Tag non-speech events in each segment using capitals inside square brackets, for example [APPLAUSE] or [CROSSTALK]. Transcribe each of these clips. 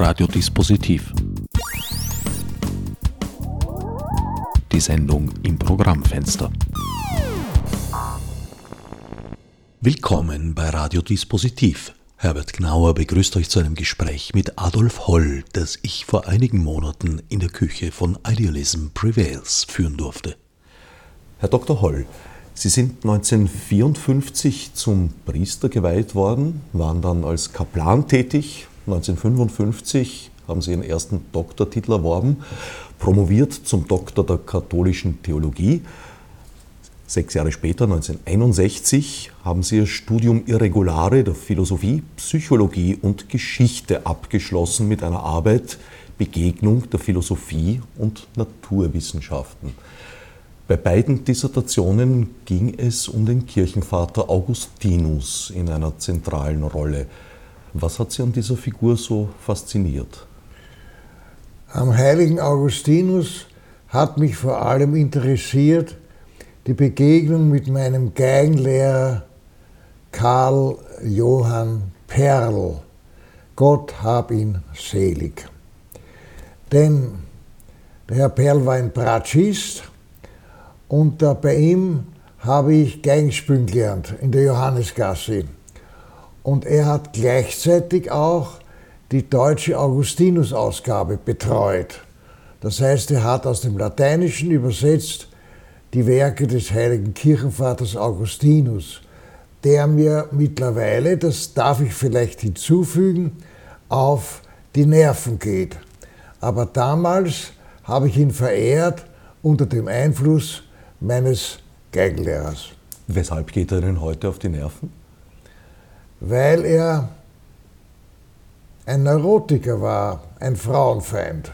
Radiodispositiv. Die Sendung im Programmfenster. Willkommen bei Radiodispositiv. Herbert Gnauer begrüßt euch zu einem Gespräch mit Adolf Holl, das ich vor einigen Monaten in der Küche von Idealism Prevails führen durfte. Herr Dr. Holl, Sie sind 1954 zum Priester geweiht worden, waren dann als Kaplan tätig. 1955 haben Sie Ihren ersten Doktortitel erworben, promoviert zum Doktor der katholischen Theologie. Sechs Jahre später, 1961, haben Sie Ihr Studium Irregulare der Philosophie, Psychologie und Geschichte abgeschlossen mit einer Arbeit Begegnung der Philosophie und Naturwissenschaften. Bei beiden Dissertationen ging es um den Kirchenvater Augustinus in einer zentralen Rolle. Was hat Sie an dieser Figur so fasziniert? Am heiligen Augustinus hat mich vor allem interessiert die Begegnung mit meinem Geigenlehrer Karl Johann Perl. Gott hab ihn selig. Denn der Herr Perl war ein Bratschist und bei ihm habe ich Geigenspielen gelernt in der Johannesgasse. Und er hat gleichzeitig auch die deutsche Augustinus-Ausgabe betreut. Das heißt, er hat aus dem Lateinischen übersetzt die Werke des heiligen Kirchenvaters Augustinus, der mir mittlerweile, das darf ich vielleicht hinzufügen, auf die Nerven geht. Aber damals habe ich ihn verehrt unter dem Einfluss meines Geigenlehrers. Weshalb geht er denn heute auf die Nerven? Weil er ein Neurotiker war, ein Frauenfeind.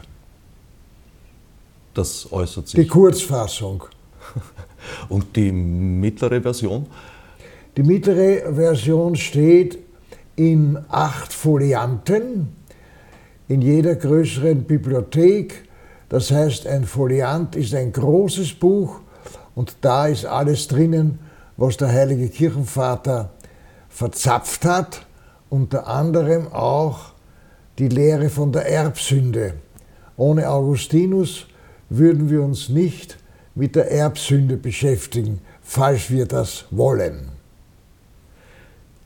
Das äußert sich. Die Kurzfassung. [LAUGHS] Und die mittlere Version? Die mittlere Version steht in acht Folianten in jeder größeren Bibliothek. Das heißt, ein Foliant ist ein großes Buch und da ist alles drinnen, was der heilige Kirchenvater verzapft hat, unter anderem auch die Lehre von der Erbsünde. Ohne Augustinus würden wir uns nicht mit der Erbsünde beschäftigen, falls wir das wollen.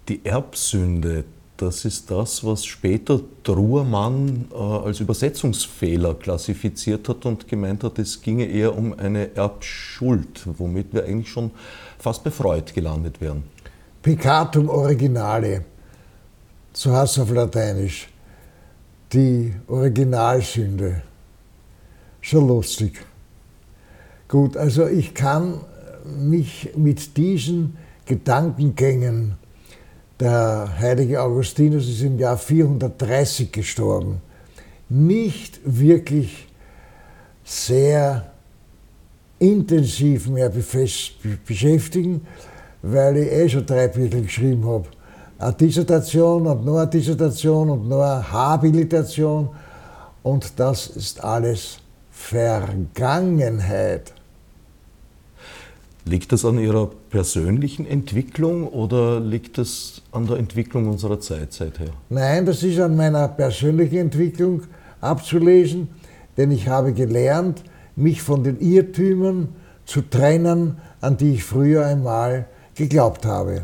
Die Erbsünde, das ist das, was später Truhrmann äh, als Übersetzungsfehler klassifiziert hat und gemeint hat, es ginge eher um eine Erbschuld, womit wir eigentlich schon fast bei Freud gelandet wären. Peccatum originale, so heißt es auf Lateinisch, die Originalsünde. Schon lustig. Gut, also ich kann mich mit diesen Gedankengängen der heilige Augustinus ist im Jahr 430 gestorben. Nicht wirklich sehr intensiv mehr beschäftigen, weil ich eh schon drei Bücher geschrieben habe. Eine Dissertation und noch eine Dissertation und noch eine Habilitation. Und das ist alles Vergangenheit. Liegt das an Ihrer persönlichen Entwicklung oder liegt das an der Entwicklung unserer Zeit seither? Nein, das ist an meiner persönlichen Entwicklung abzulesen, denn ich habe gelernt, mich von den Irrtümern zu trennen, an die ich früher einmal geglaubt habe.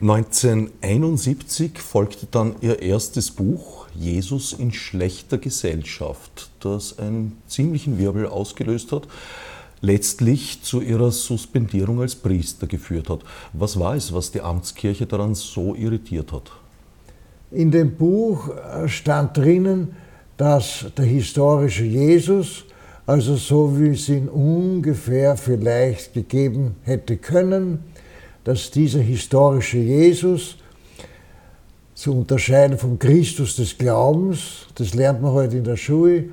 1971 folgte dann ihr erstes Buch Jesus in schlechter Gesellschaft, das einen ziemlichen Wirbel ausgelöst hat letztlich zu ihrer Suspendierung als Priester geführt hat. Was war es, was die Amtskirche daran so irritiert hat? In dem Buch stand drinnen, dass der historische Jesus, also so wie es ihn ungefähr vielleicht gegeben hätte können, dass dieser historische Jesus zu unterscheiden vom Christus des Glaubens, das lernt man heute in der Schule,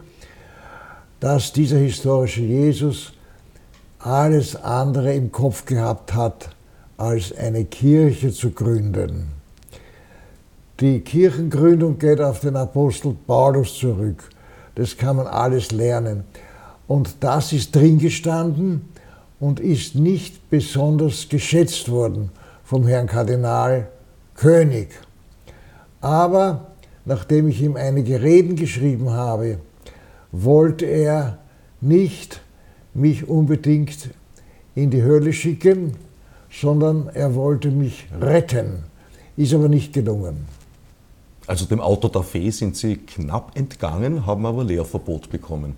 dass dieser historische Jesus alles andere im Kopf gehabt hat, als eine Kirche zu gründen. Die Kirchengründung geht auf den Apostel Paulus zurück. Das kann man alles lernen. Und das ist drin gestanden und ist nicht besonders geschätzt worden vom Herrn Kardinal König. Aber nachdem ich ihm einige Reden geschrieben habe, wollte er nicht mich unbedingt in die Hölle schicken, sondern er wollte mich retten. Ist aber nicht gelungen. Also dem Auto da Fe sind Sie knapp entgangen, haben aber Lehrverbot bekommen.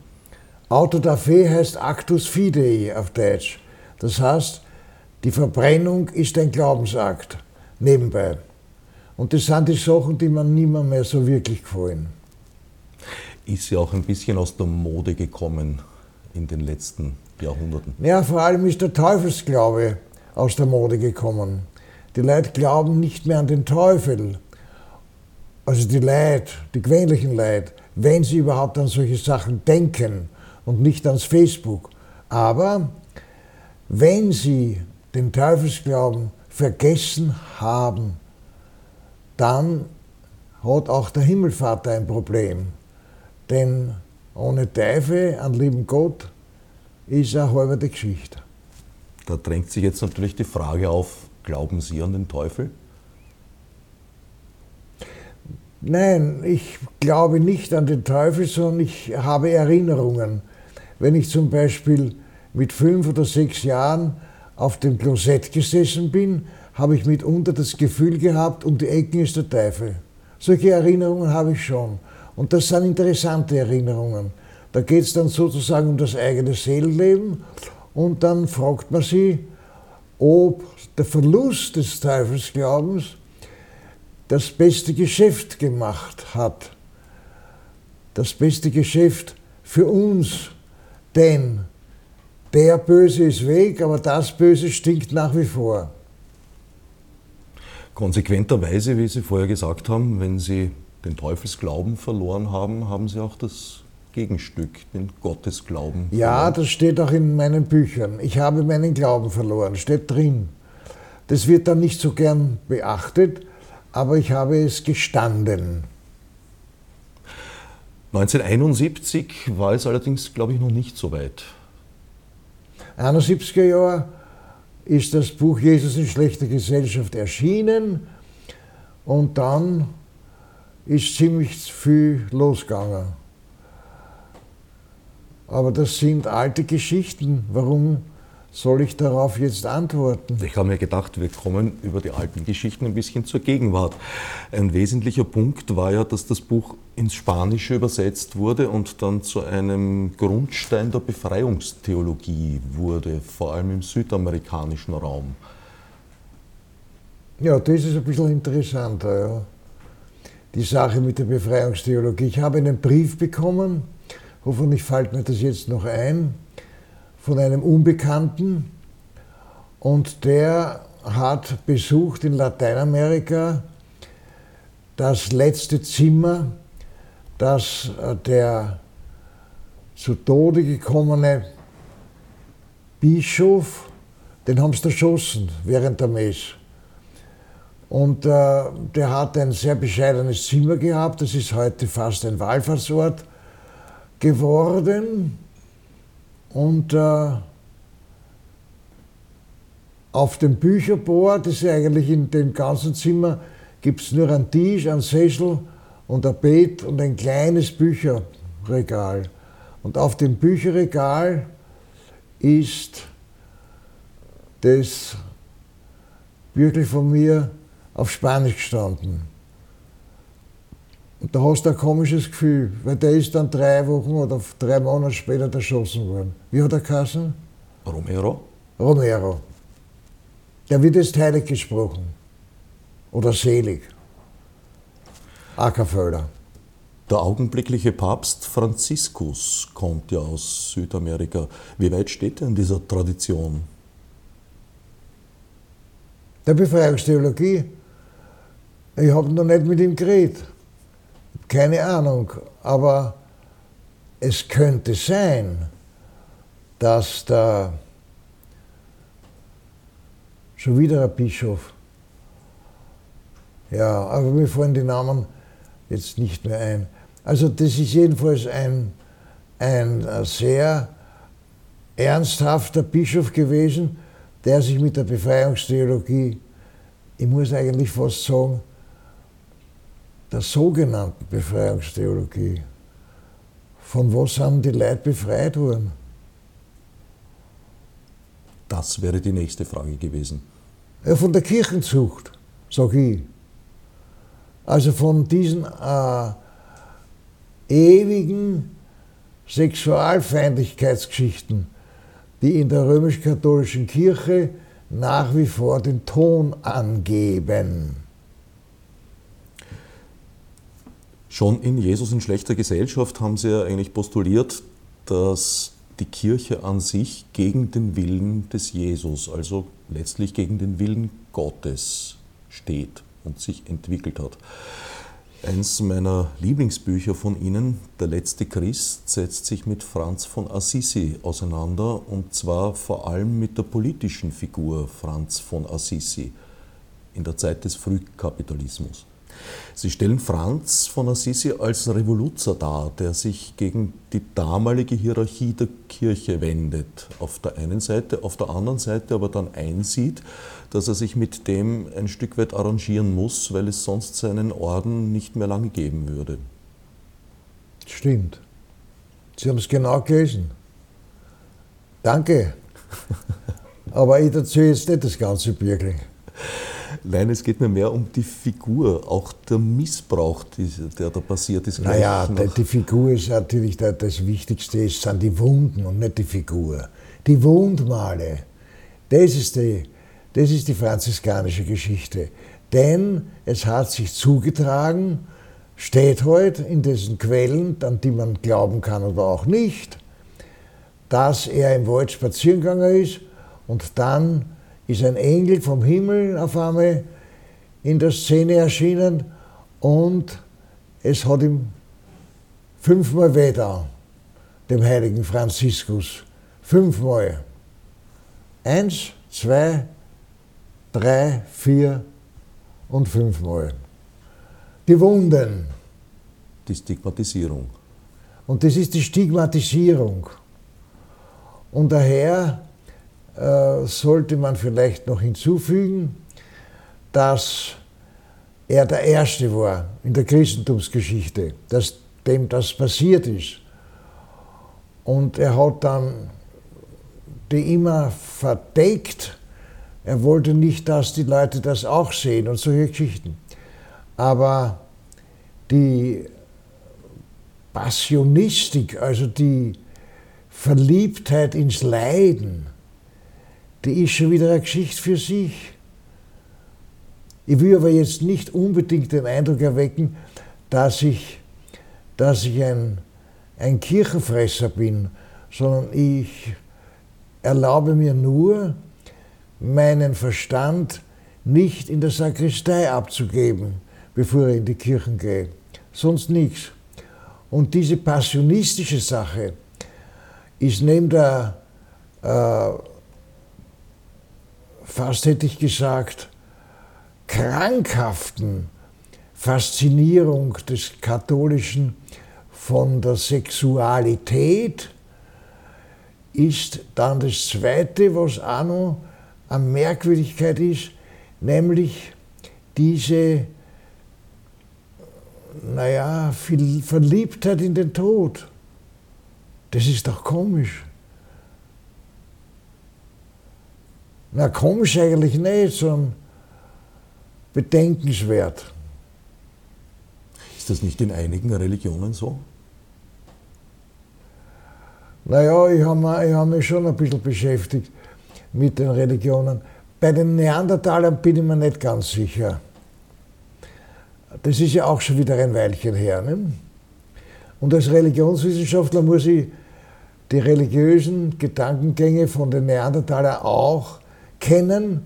Auto da Fe heißt Actus Fidei auf Deutsch. Das heißt, die Verbrennung ist ein Glaubensakt nebenbei. Und das sind die Sachen, die man niemand mehr so wirklich gefallen. Ist ja auch ein bisschen aus der Mode gekommen in den letzten Jahrhunderten. Ja, vor allem ist der Teufelsglaube aus der Mode gekommen. Die Leute glauben nicht mehr an den Teufel. Also die Leute, die gewöhnlichen Leute, wenn sie überhaupt an solche Sachen denken und nicht ans Facebook. Aber wenn sie den Teufelsglauben vergessen haben, dann hat auch der Himmelvater ein Problem. Denn ohne Teufel an lieben Gott ist eine halbe die Geschichte. Da drängt sich jetzt natürlich die Frage auf, glauben Sie an den Teufel? Nein, ich glaube nicht an den Teufel, sondern ich habe Erinnerungen. Wenn ich zum Beispiel mit fünf oder sechs Jahren auf dem Klosett gesessen bin, habe ich mitunter das Gefühl gehabt, um die Ecken ist der Teufel. Solche Erinnerungen habe ich schon. Und das sind interessante Erinnerungen. Da geht es dann sozusagen um das eigene Seelenleben und dann fragt man sich, ob der Verlust des Teufelsglaubens das beste Geschäft gemacht hat. Das beste Geschäft für uns. Denn der Böse ist weg, aber das Böse stinkt nach wie vor. Konsequenterweise, wie Sie vorher gesagt haben, wenn Sie den Teufelsglauben verloren haben, haben Sie auch das Gegenstück, den Gottesglauben. Ja, verloren. das steht auch in meinen Büchern. Ich habe meinen Glauben verloren, steht drin. Das wird dann nicht so gern beachtet, aber ich habe es gestanden. 1971 war es allerdings, glaube ich, noch nicht so weit. 71er Jahr ist das Buch Jesus in schlechter Gesellschaft erschienen und dann ist ziemlich viel losgegangen. Aber das sind alte Geschichten. Warum soll ich darauf jetzt antworten? Ich habe mir gedacht, wir kommen über die alten Geschichten ein bisschen zur Gegenwart. Ein wesentlicher Punkt war ja, dass das Buch ins Spanische übersetzt wurde und dann zu einem Grundstein der Befreiungstheologie wurde, vor allem im südamerikanischen Raum. Ja, das ist ein bisschen interessanter, ja. Die Sache mit der Befreiungstheologie. Ich habe einen Brief bekommen, hoffentlich fällt mir das jetzt noch ein, von einem Unbekannten und der hat besucht in Lateinamerika das letzte Zimmer, das äh, der zu Tode gekommene Bischof, den haben sie erschossen während der Messe. Und äh, der hat ein sehr bescheidenes Zimmer gehabt, das ist heute fast ein Wallfahrtsort geworden. Und äh, auf dem Bücherboard, das ist eigentlich in dem ganzen Zimmer, gibt es nur einen Tisch, einen Sessel und ein Bett und ein kleines Bücherregal. Und auf dem Bücherregal ist das wirklich von mir auf Spanisch gestanden. Und da hast du ein komisches Gefühl, weil der ist dann drei Wochen oder drei Monate später erschossen worden. Wie hat er geheißen? Romero. Romero. Der wird jetzt heilig gesprochen. Oder selig. Ackerfelder. Der augenblickliche Papst Franziskus kommt ja aus Südamerika. Wie weit steht er in dieser Tradition? Der Befreiungstheologie. Ich habe noch nicht mit ihm geredet. Keine Ahnung. Aber es könnte sein, dass da schon wieder ein Bischof, ja, aber mir fallen die Namen jetzt nicht mehr ein. Also das ist jedenfalls ein, ein sehr ernsthafter Bischof gewesen, der sich mit der Befreiungstheologie, ich muss eigentlich fast sagen, der sogenannten Befreiungstheologie. Von was haben die Leute befreit worden? Das wäre die nächste Frage gewesen. Ja, von der Kirchenzucht, sage ich. Also von diesen äh, ewigen Sexualfeindlichkeitsgeschichten, die in der römisch-katholischen Kirche nach wie vor den Ton angeben. Schon in Jesus in schlechter Gesellschaft haben Sie ja eigentlich postuliert, dass die Kirche an sich gegen den Willen des Jesus, also letztlich gegen den Willen Gottes steht und sich entwickelt hat. Eins meiner Lieblingsbücher von Ihnen, Der letzte Christ, setzt sich mit Franz von Assisi auseinander und zwar vor allem mit der politischen Figur Franz von Assisi in der Zeit des Frühkapitalismus. Sie stellen Franz von Assisi als Revoluzer dar, der sich gegen die damalige Hierarchie der Kirche wendet. Auf der einen Seite, auf der anderen Seite aber dann einsieht, dass er sich mit dem ein Stück weit arrangieren muss, weil es sonst seinen Orden nicht mehr lange geben würde. Stimmt. Sie haben es genau gelesen. Danke. [LAUGHS] Aber ich erzähle jetzt nicht das ganze Birkel. Nein, es geht mir mehr um die Figur, auch der Missbrauch, der da passiert ist. Naja, die Figur ist natürlich das Wichtigste, es sind die Wunden und nicht die Figur. Die Wundmale, das ist die, das ist die franziskanische Geschichte. Denn es hat sich zugetragen, steht heute in diesen Quellen, an die man glauben kann oder auch nicht, dass er im Wald spazieren gegangen ist und dann ist ein Engel vom Himmel auf einmal in der Szene erschienen und es hat ihm fünfmal weh dem heiligen Franziskus. Fünfmal. Eins, zwei, drei, vier und fünfmal. Die Wunden. Die Stigmatisierung. Und das ist die Stigmatisierung. Und daher sollte man vielleicht noch hinzufügen, dass er der Erste war in der Christentumsgeschichte, dass dem das passiert ist. Und er hat dann die immer verdeckt. Er wollte nicht, dass die Leute das auch sehen und solche Geschichten. Aber die Passionistik, also die Verliebtheit ins Leiden, die ist schon wieder eine Geschichte für sich. Ich will aber jetzt nicht unbedingt den Eindruck erwecken, dass ich, dass ich ein, ein Kirchenfresser bin, sondern ich erlaube mir nur, meinen Verstand nicht in der Sakristei abzugeben, bevor ich in die Kirchen gehe. Sonst nichts. Und diese passionistische Sache ist neben der äh, fast hätte ich gesagt, krankhaften Faszinierung des Katholischen von der Sexualität ist dann das Zweite, was auch noch eine Merkwürdigkeit ist, nämlich diese, naja, Verliebtheit in den Tod. Das ist doch komisch. Na, komisch eigentlich nicht, sondern bedenkenswert. Ist das nicht in einigen Religionen so? Naja, ich habe hab mich schon ein bisschen beschäftigt mit den Religionen. Bei den Neandertalern bin ich mir nicht ganz sicher. Das ist ja auch schon wieder ein Weilchen her. Ne? Und als Religionswissenschaftler muss ich die religiösen Gedankengänge von den Neandertalern auch kennen,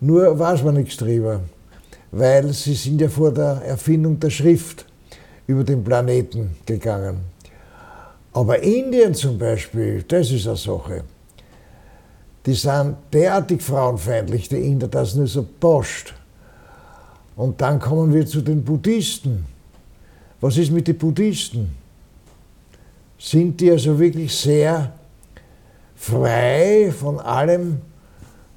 nur weiß man nichts drüber, weil sie sind ja vor der Erfindung der Schrift über den Planeten gegangen. Aber Indien zum Beispiel, das ist eine Sache. Die sind derartig frauenfeindlich, die Inder, das nur so poscht. Und dann kommen wir zu den Buddhisten. Was ist mit den Buddhisten? Sind die also wirklich sehr frei von allem,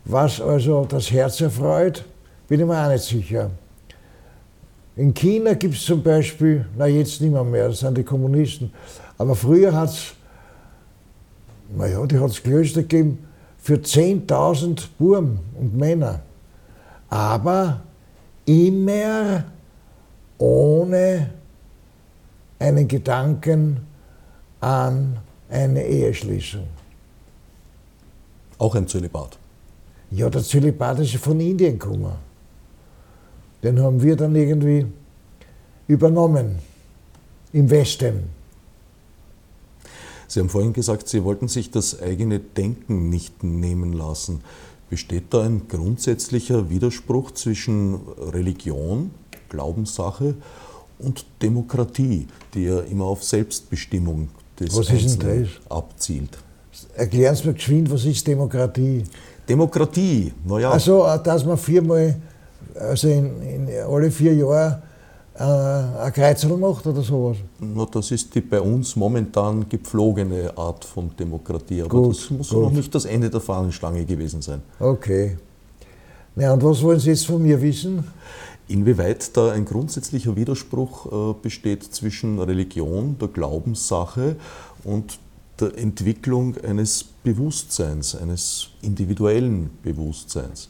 was also das Herz erfreut, bin ich mir auch nicht sicher. In China gibt es zum Beispiel, na jetzt nicht mehr, mehr, das sind die Kommunisten, aber früher hat es, naja, die hat es Klöster gegeben für 10.000 Buben und Männer. Aber immer ohne einen Gedanken an eine Eheschließung. Auch ein Zölibat? Ja, der Zölibat ist von Indien gekommen. Den haben wir dann irgendwie übernommen im Westen. Sie haben vorhin gesagt, Sie wollten sich das eigene Denken nicht nehmen lassen. Besteht da ein grundsätzlicher Widerspruch zwischen Religion, Glaubenssache und Demokratie, die ja immer auf Selbstbestimmung des was Einzelnen abzielt? Erklären Sie mir geschwind, was ist Demokratie? Demokratie, naja. Also, dass man viermal, also in, in alle vier Jahre äh, ein Kreuzel macht oder sowas? Na, das ist die bei uns momentan gepflogene Art von Demokratie. Aber gut, das muss gut. noch nicht das Ende der Fahnenstange gewesen sein. Okay. Na, und was wollen Sie jetzt von mir wissen? Inwieweit da ein grundsätzlicher Widerspruch äh, besteht zwischen Religion, der Glaubenssache und der Entwicklung eines Bewusstseins, eines individuellen Bewusstseins.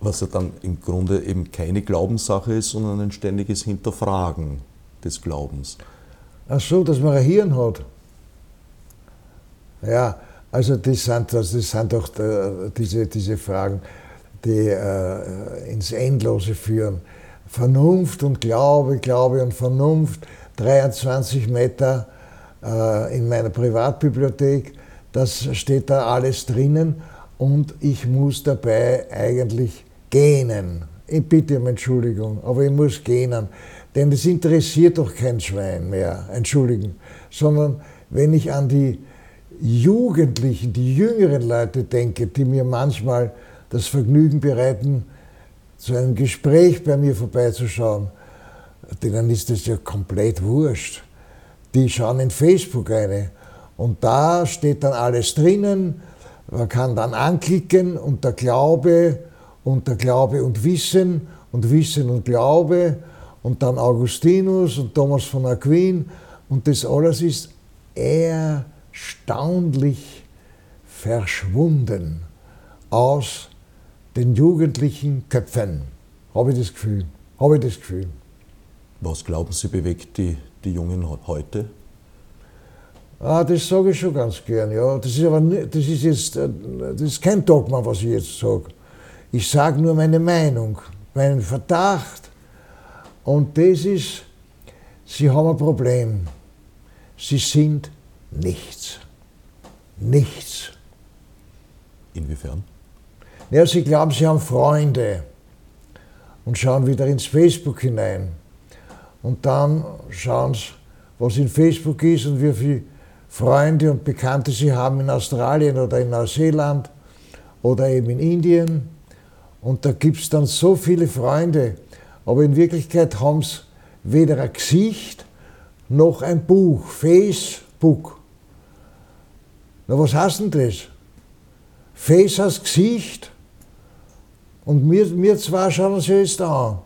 Was ja dann im Grunde eben keine Glaubenssache ist, sondern ein ständiges Hinterfragen des Glaubens. Ach so, dass man ein Hirn hat. Ja, also das sind, das sind doch äh, diese, diese Fragen, die äh, ins Endlose führen. Vernunft und Glaube, Glaube und Vernunft, 23 Meter äh, in meiner Privatbibliothek, das steht da alles drinnen und ich muss dabei eigentlich gähnen. Ich bitte um Entschuldigung, aber ich muss gähnen, denn es interessiert doch kein Schwein mehr, entschuldigen, sondern wenn ich an die Jugendlichen, die jüngeren Leute denke, die mir manchmal das Vergnügen bereiten, zu einem Gespräch bei mir vorbeizuschauen, denen ist das ja komplett wurscht. Die schauen in Facebook eine und da steht dann alles drinnen, man kann dann anklicken und der Glaube und der Glaube und Wissen und Wissen und Glaube und dann Augustinus und Thomas von Aquin und das alles ist erstaunlich verschwunden aus den jugendlichen Köpfen. Habe ich das Gefühl. Habe ich das Gefühl. Was glauben Sie bewegt die, die Jungen heute? Ah, das sage ich schon ganz gern, ja. Das ist aber nicht, das ist jetzt, äh, das ist kein Dogma, was ich jetzt sage. Ich sage nur meine Meinung, meinen Verdacht. Und das ist, sie haben ein Problem. Sie sind nichts. Nichts. Inwiefern? Ja, sie glauben, sie haben Freunde und schauen wieder ins Facebook hinein. Und dann schauen sie, was in Facebook ist und wie viele Freunde und Bekannte sie haben in Australien oder in Neuseeland oder eben in Indien. Und da gibt es dann so viele Freunde, aber in Wirklichkeit haben sie weder ein Gesicht noch ein Buch, Facebook. Na, was heißt denn das? Face heißt Gesicht und wir, wir zwei schauen ja jetzt an.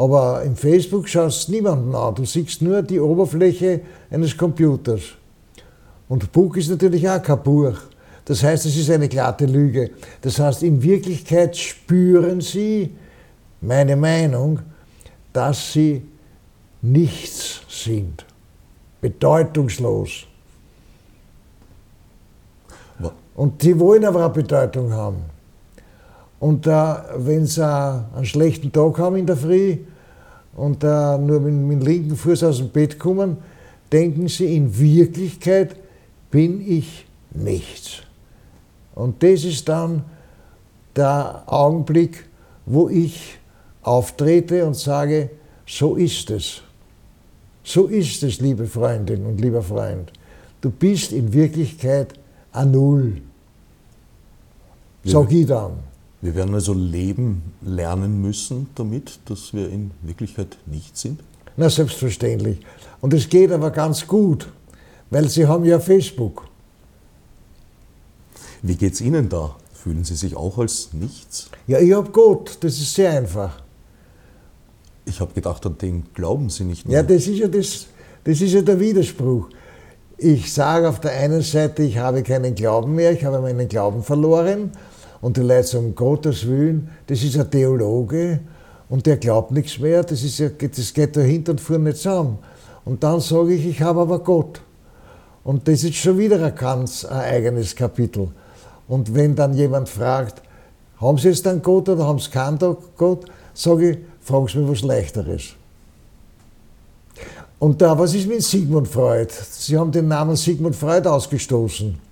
Aber im Facebook schaust du niemanden an. Du siehst nur die Oberfläche eines Computers. Und Buch ist natürlich auch kein Buch. Das heißt, es ist eine glatte Lüge. Das heißt, in Wirklichkeit spüren sie, meine Meinung, dass sie nichts sind. Bedeutungslos. Und die wollen aber auch Bedeutung haben. Und äh, wenn sie einen schlechten Tag haben in der Früh und äh, nur mit, mit dem linken Fuß aus dem Bett kommen, denken sie, in Wirklichkeit bin ich nichts. Und das ist dann der Augenblick, wo ich auftrete und sage, so ist es. So ist es, liebe Freundin und lieber Freund. Du bist in Wirklichkeit ein Null. Sag ich dann. Wir werden also leben lernen müssen damit, dass wir in Wirklichkeit nicht sind? Na, selbstverständlich. Und es geht aber ganz gut, weil Sie haben ja Facebook. Wie geht es Ihnen da? Fühlen Sie sich auch als nichts? Ja, ich habe Gott, das ist sehr einfach. Ich habe gedacht, an den glauben Sie nicht mehr. Ja, das ist ja, das, das ist ja der Widerspruch. Ich sage auf der einen Seite, ich habe keinen Glauben mehr, ich habe meinen Glauben verloren. Und die Leute sagen, um Gottes Willen, das ist ein Theologe und der glaubt nichts mehr, das, ist ja, das geht da hinten und vorne nicht zusammen. Und dann sage ich, ich habe aber Gott. Und das ist schon wieder ein ganz ein eigenes Kapitel. Und wenn dann jemand fragt, haben Sie jetzt dann Gott oder haben Sie keinen Gott, sage ich, fragen Sie mir was Leichteres. Und da, was ist mit Sigmund Freud? Sie haben den Namen Sigmund Freud ausgestoßen.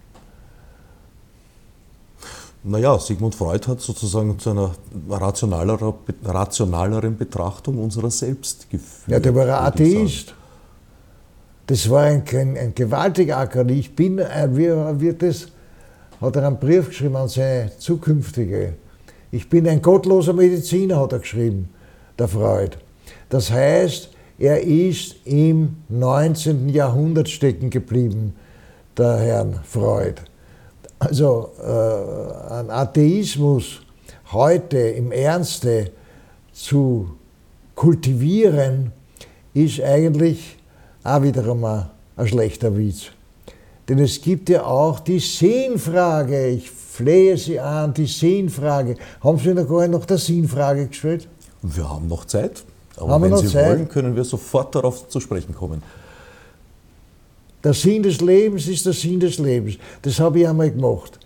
Naja, Sigmund Freud hat sozusagen zu einer rationaler, rationaleren Betrachtung unserer selbst geführt. Ja, der war ein Atheist. Das war ein, ein, ein gewaltiger Acker. Ich bin, äh, wie wird das, hat er einen Brief geschrieben an seine zukünftige. Ich bin ein gottloser Mediziner, hat er geschrieben, der Freud. Das heißt, er ist im 19. Jahrhundert stecken geblieben, der Herrn Freud. Also äh, ein Atheismus heute im Ernste zu kultivieren, ist eigentlich auch wiederum ein, ein schlechter Witz. Denn es gibt ja auch die Sinnfrage. Ich flehe Sie an, die Sinnfrage. Haben Sie noch gar nicht nach der Sinnfrage gestellt? Wir haben noch Zeit. Aber haben wenn Sie Zeit? wollen, können wir sofort darauf zu sprechen kommen. Der Sinn des Lebens ist der Sinn des Lebens. Das habe ich einmal gemacht.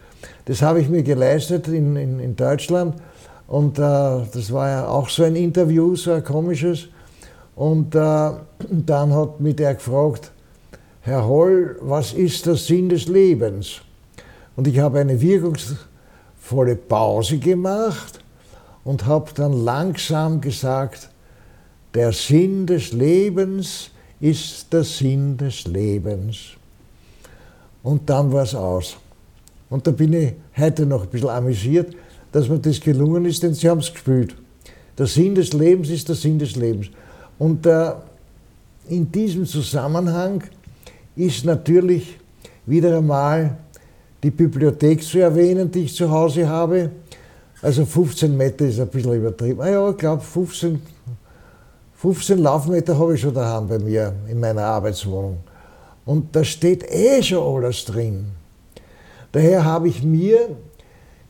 Das habe ich mir geleistet in, in, in Deutschland. Und äh, das war ja auch so ein Interview, so ein komisches. Und äh, dann hat mich der gefragt, Herr Holl, was ist der Sinn des Lebens? Und ich habe eine wirkungsvolle Pause gemacht und habe dann langsam gesagt, der Sinn des Lebens ist der Sinn des Lebens. Und dann war es aus. Und da bin ich heute noch ein bisschen amüsiert, dass mir das gelungen ist, denn sie haben es gespielt. Der Sinn des Lebens ist der Sinn des Lebens. Und äh, in diesem Zusammenhang ist natürlich wieder einmal die Bibliothek zu erwähnen, die ich zu Hause habe. Also 15 Meter ist ein bisschen übertrieben. Ah ja, ich glaube 15 15 Laufmeter habe ich schon daheim bei mir in meiner Arbeitswohnung. Und da steht eh schon alles drin. Daher habe ich mir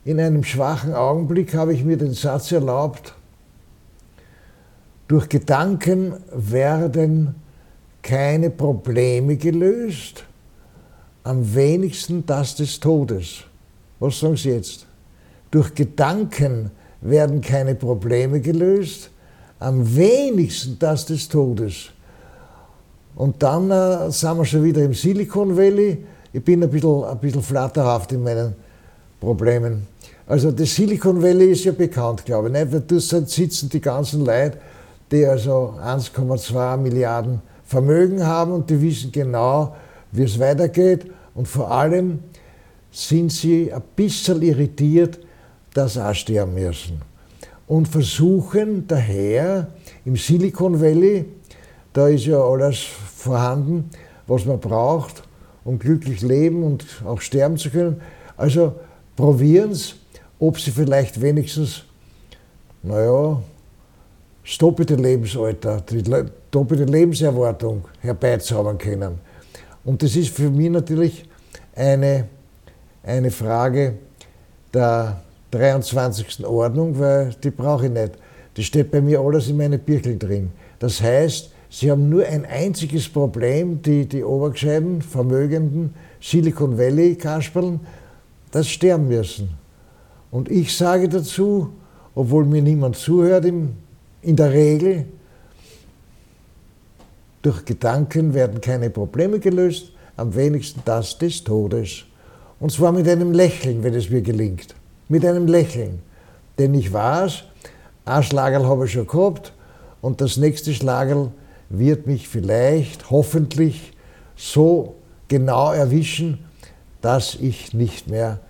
in einem schwachen Augenblick habe ich mir den Satz erlaubt, durch Gedanken werden keine Probleme gelöst, am wenigsten das des Todes. Was sagen Sie jetzt? Durch Gedanken werden keine Probleme gelöst, am wenigsten das des Todes. Und dann äh, sind wir schon wieder im Silicon Valley. Ich bin ein bisschen, ein bisschen flatterhaft in meinen Problemen. Also das Silicon Valley ist ja bekannt, glaube ich. Nicht? Weil dort sitzen die ganzen Leute, die also 1,2 Milliarden Vermögen haben und die wissen genau, wie es weitergeht. Und vor allem sind sie ein bisschen irritiert, dass sie auch sterben müssen und versuchen daher im Silicon Valley, da ist ja alles vorhanden, was man braucht, um glücklich leben und auch sterben zu können. Also probieren es, ob sie vielleicht wenigstens, naja, das doppelte Lebensalter, die doppelte Lebenserwartung herbeizaubern können. Und das ist für mich natürlich eine, eine Frage der 23. Ordnung, weil die brauche ich nicht. Das steht bei mir alles in meinen Birkel drin. Das heißt, sie haben nur ein einziges Problem, die, die Obergescheiden, Vermögenden, Silicon Valley Kasperln, das sterben müssen. Und ich sage dazu, obwohl mir niemand zuhört, in, in der Regel, durch Gedanken werden keine Probleme gelöst, am wenigsten das des Todes. Und zwar mit einem Lächeln, wenn es mir gelingt mit einem Lächeln. Denn ich weiß, ein Schlagerl habe ich schon gehabt und das nächste Schlagerl wird mich vielleicht, hoffentlich, so genau erwischen, dass ich nicht mehr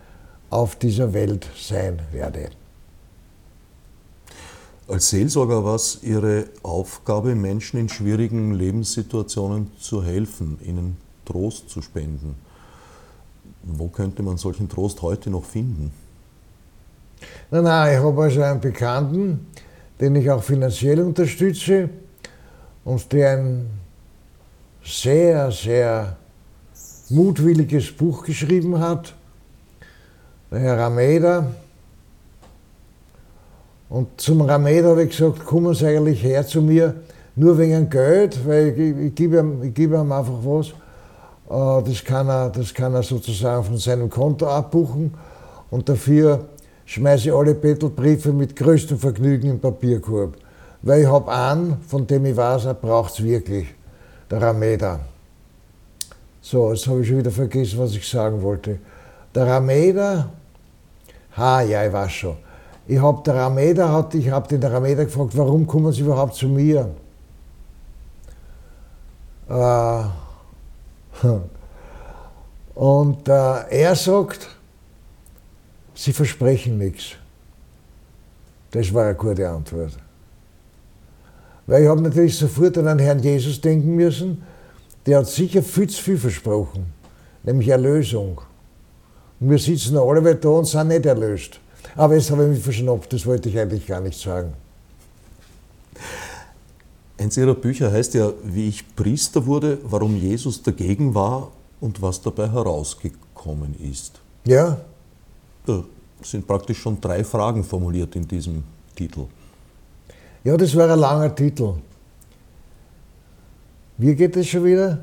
auf dieser Welt sein werde. Als Seelsorger war es Ihre Aufgabe, Menschen in schwierigen Lebenssituationen zu helfen, ihnen Trost zu spenden. Wo könnte man solchen Trost heute noch finden? Nein, nein, ich habe also einen Bekannten, den ich auch finanziell unterstütze und der ein sehr, sehr mutwilliges Buch geschrieben hat, der Herr Rameda. Und zum Rameda habe ich gesagt, kommen Sie eigentlich her zu mir, nur wegen Geld, weil ich, ich, gebe, ihm, ich gebe ihm einfach was. Äh, das kann, er, das kann er sozusagen von seinem Konto abbuchen und dafür schmeiße ich alle Bettelbriefe mit größtem Vergnügen im Papierkorb. Weil ich habe einen, von dem ich weiß, er braucht es wirklich, der Rameda. So, jetzt habe ich schon wieder vergessen, was ich sagen wollte. Der Rameda, ha, ja, ich weiß schon. Ich habe der Rameda, ich habe den Rameda gefragt, warum kommen Sie überhaupt zu mir? Äh, [LAUGHS] und äh, er sagt, Sie versprechen nichts. Das war eine gute Antwort. Weil ich habe natürlich sofort an den Herrn Jesus denken müssen, der hat sicher viel zu viel versprochen, nämlich Erlösung. Und wir sitzen alle da und sind nicht erlöst. Aber jetzt habe ich mich verschnappt, das wollte ich eigentlich gar nicht sagen. Eins Ihrer Bücher heißt ja, wie ich Priester wurde, warum Jesus dagegen war und was dabei herausgekommen ist. Ja. Da sind praktisch schon drei Fragen formuliert in diesem Titel. Ja, das war ein langer Titel. Wie geht es schon wieder?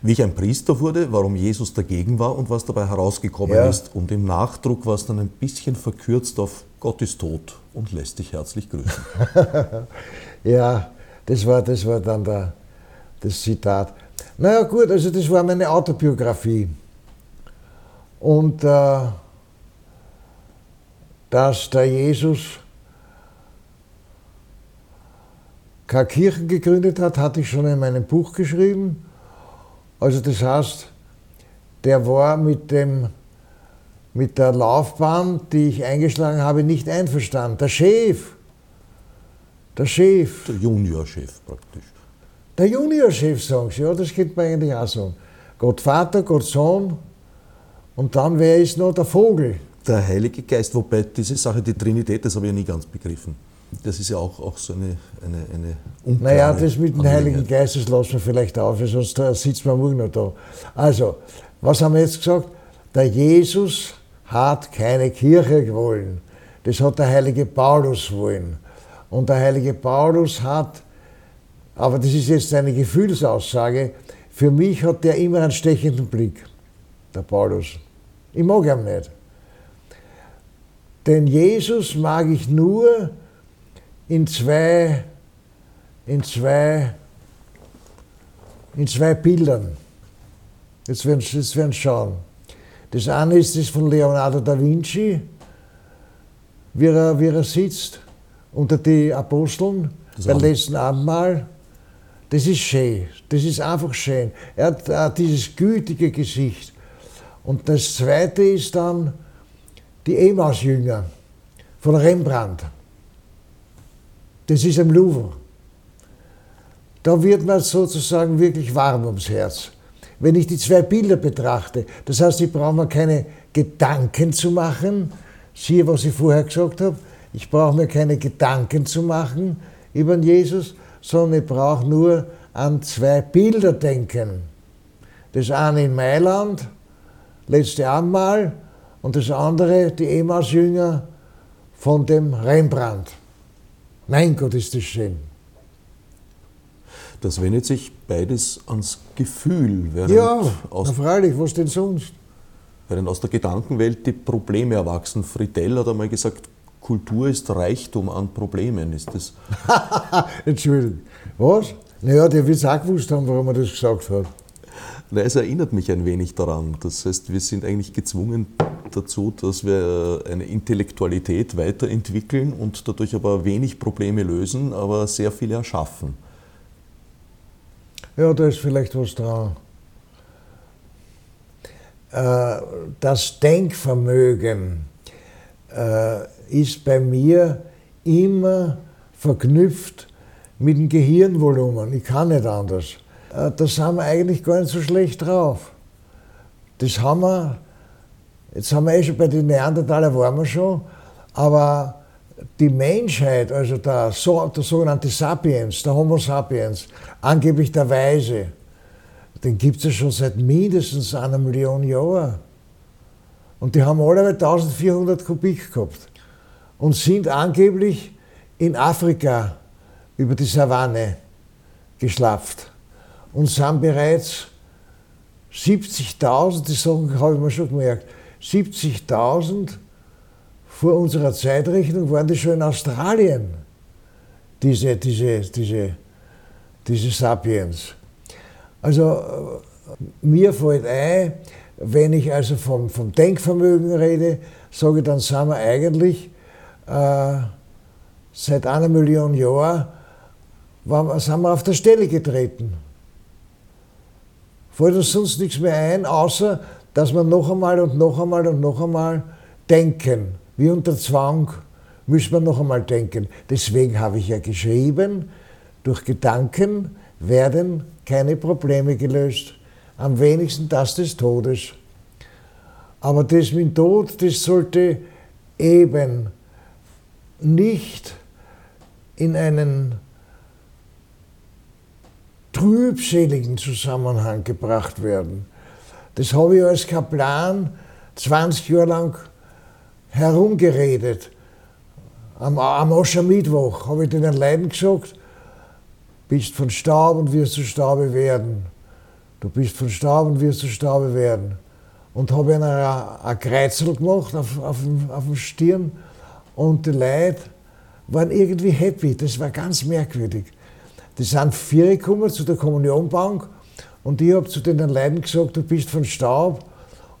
Wie ich ein Priester wurde, warum Jesus dagegen war und was dabei herausgekommen ja. ist. Und im Nachdruck war es dann ein bisschen verkürzt auf Gott ist tot und lässt dich herzlich grüßen. [LAUGHS] ja, das war, das war dann der, das Zitat. Naja gut, also das war meine Autobiografie. Und äh, dass der Jesus keine Kirchen gegründet hat, hatte ich schon in meinem Buch geschrieben. Also das heißt, der war mit, dem, mit der Laufbahn, die ich eingeschlagen habe, nicht einverstanden. Der Chef, der Chef. Der Juniorchef praktisch. Der Juniorchef, sagen sie, ja, das könnte man eigentlich auch sagen. Gott Vater, Gott Sohn und dann, wer ist noch der Vogel? Der Heilige Geist, wobei diese Sache, die Trinität, das habe ich ja nie ganz begriffen. Das ist ja auch, auch so eine, eine, eine Naja, das mit dem Heiligen Geist, das lassen wir vielleicht auf, sonst sitzt man morgen noch da. Also, was haben wir jetzt gesagt? Der Jesus hat keine Kirche wollen. Das hat der heilige Paulus wollen. Und der heilige Paulus hat, aber das ist jetzt eine Gefühlsaussage, für mich hat der immer einen stechenden Blick, der Paulus. Ich mag ihn nicht. Denn Jesus mag ich nur, in zwei, in zwei, in zwei Bildern. Jetzt werden, jetzt werden schauen. Das eine ist das von Leonardo da Vinci, wie er, wie er sitzt unter die Aposteln das beim letzten Abendmahl. Das ist schön, das ist einfach schön. Er hat, er hat dieses gütige Gesicht. Und das zweite ist dann die Emaus-Jünger von Rembrandt. Das ist am Louvre. Da wird man sozusagen wirklich warm ums Herz. Wenn ich die zwei Bilder betrachte, das heißt, ich brauche mir keine Gedanken zu machen, siehe, was ich vorher gesagt habe, ich brauche mir keine Gedanken zu machen über Jesus, sondern ich brauche nur an zwei Bilder denken. Das eine in Mailand, letzte Abendmahl, und das andere, die Emmaus-Jünger von dem Rembrandt. Mein Gott, ist das schön. Das wendet sich beides ans Gefühl. Während ja, aus, na freilich, was denn sonst? Während aus der Gedankenwelt die Probleme erwachsen. Friedel hat einmal gesagt, Kultur ist Reichtum an Problemen. Ist das? [LAUGHS] Entschuldigung. Was? Naja, der wird es auch gewusst haben, warum er das gesagt hat. Na, es erinnert mich ein wenig daran. Das heißt, wir sind eigentlich gezwungen, dazu, dass wir eine Intellektualität weiterentwickeln und dadurch aber wenig Probleme lösen, aber sehr viele erschaffen. Ja, da ist vielleicht was dran. Äh, das Denkvermögen äh, ist bei mir immer verknüpft mit dem Gehirnvolumen. Ich kann nicht anders. Äh, das haben wir eigentlich gar nicht so schlecht drauf. Das haben wir Jetzt haben wir eh schon bei den Neandertaler waren wir schon. Aber die Menschheit, also der, der sogenannte Sapiens, der Homo sapiens, angeblich der Weise, den gibt es ja schon seit mindestens einer Million Jahren. Und die haben alle 1400 Kubik gehabt und sind angeblich in Afrika über die Savanne geschlapft und sind bereits 70.000, die Sachen habe ich mir schon gemerkt, 70.000 vor unserer Zeitrechnung waren die schon in Australien, diese, diese, diese, diese Sapiens. Also mir fällt ein, wenn ich also vom, vom Denkvermögen rede, sage ich, dann sind wir eigentlich äh, seit einer Million Jahren war, sind wir auf der Stelle getreten. Fällt uns sonst nichts mehr ein, außer dass wir noch einmal und noch einmal und noch einmal denken. Wie unter Zwang müssen wir noch einmal denken. Deswegen habe ich ja geschrieben, durch Gedanken werden keine Probleme gelöst. Am wenigsten das des Todes. Aber das mit dem Tod, das sollte eben nicht in einen trübseligen Zusammenhang gebracht werden. Das habe ich als Kaplan 20 Jahre lang herumgeredet. Am, am Aschermittwoch habe ich den Leiden gesagt, bist von Staub und wirst zu Staube werden. Du bist von Staub und wirst zu Staube werden. Und habe ihnen ein Kreuzel gemacht auf, auf, auf dem Stirn und die Leute waren irgendwie happy. Das war ganz merkwürdig. Die sind vier gekommen zu der Kommunionbank und ich habe zu den Leuten gesagt, du bist von Staub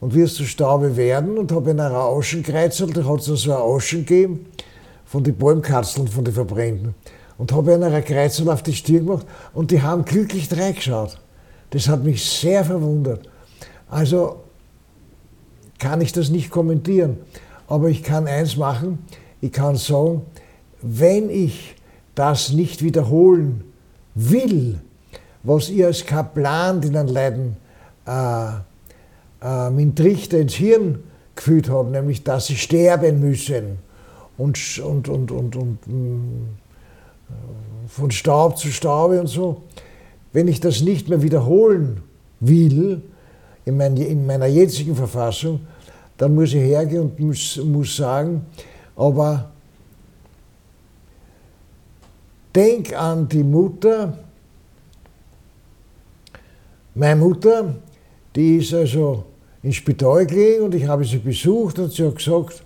und wirst zu Staube werden und habe ihnen ein Rauschen gekreuzt, da hat es so ein Rauschen gegeben von den Bäumkatzeln, von den Verbrennten. Und habe ihnen ein Kreuzel auf die Stirn gemacht und die haben glücklich reingeschaut. Das hat mich sehr verwundert. Also kann ich das nicht kommentieren, aber ich kann eins machen, ich kann sagen, wenn ich das nicht wiederholen will, was ihr als Kaplan den Leiden äh, äh, mit Trichter ins Hirn gefühlt habt, nämlich dass sie sterben müssen und, und, und, und, und äh, von Staub zu Staube und so. Wenn ich das nicht mehr wiederholen will, in, mein, in meiner jetzigen Verfassung, dann muss ich hergehen und muss, muss sagen, aber Denk an die Mutter. Meine Mutter, die ist also ins Spital gelegen und ich habe sie besucht und sie hat gesagt,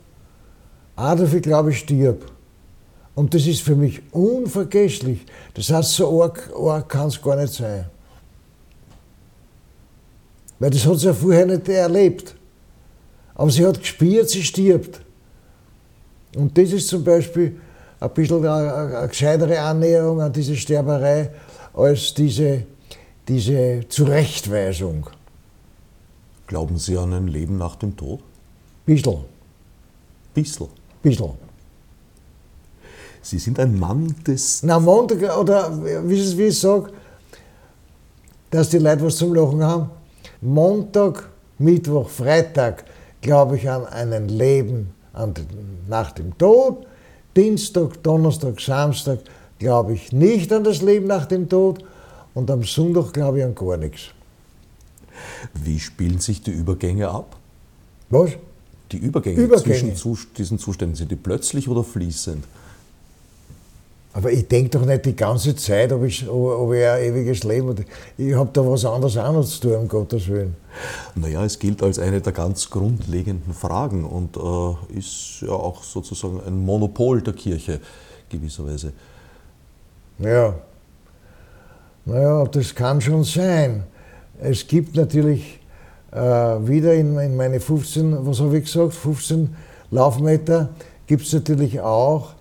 Adolf, ich glaube, ich stirb. Und das ist für mich unvergesslich. Das heißt, so arg, arg kann es gar nicht sein. Weil das hat sie ja vorher nicht erlebt. Aber sie hat gespürt, sie stirbt. Und das ist zum Beispiel ein bisschen eine, eine gescheitere Annäherung an diese Sterberei als diese, diese Zurechtweisung. Glauben Sie an ein Leben nach dem Tod? Bissl. Bissl? Bissl. Sie sind ein Mann des... Na, Montag, oder wie ich, wie ich sage, dass die Leute was zum Lachen haben. Montag, Mittwoch, Freitag glaube ich an ein Leben an den, nach dem Tod Dienstag, Donnerstag, Samstag glaube ich nicht an das Leben nach dem Tod und am Sonntag glaube ich an gar nichts. Wie spielen sich die Übergänge ab? Was? Die Übergänge, Übergänge. zwischen diesen Zuständen, sind die plötzlich oder fließend? Aber ich denke doch nicht die ganze Zeit, ob ich, ob ich ein ewiges Leben habe. Ich habe da was anderes auch noch zu tun, um Gottes Willen. Naja, es gilt als eine der ganz grundlegenden Fragen und äh, ist ja auch sozusagen ein Monopol der Kirche gewisserweise. Ja. Naja, das kann schon sein. Es gibt natürlich äh, wieder in, in meine 15, was habe ich gesagt, 15 Laufmeter, gibt es natürlich auch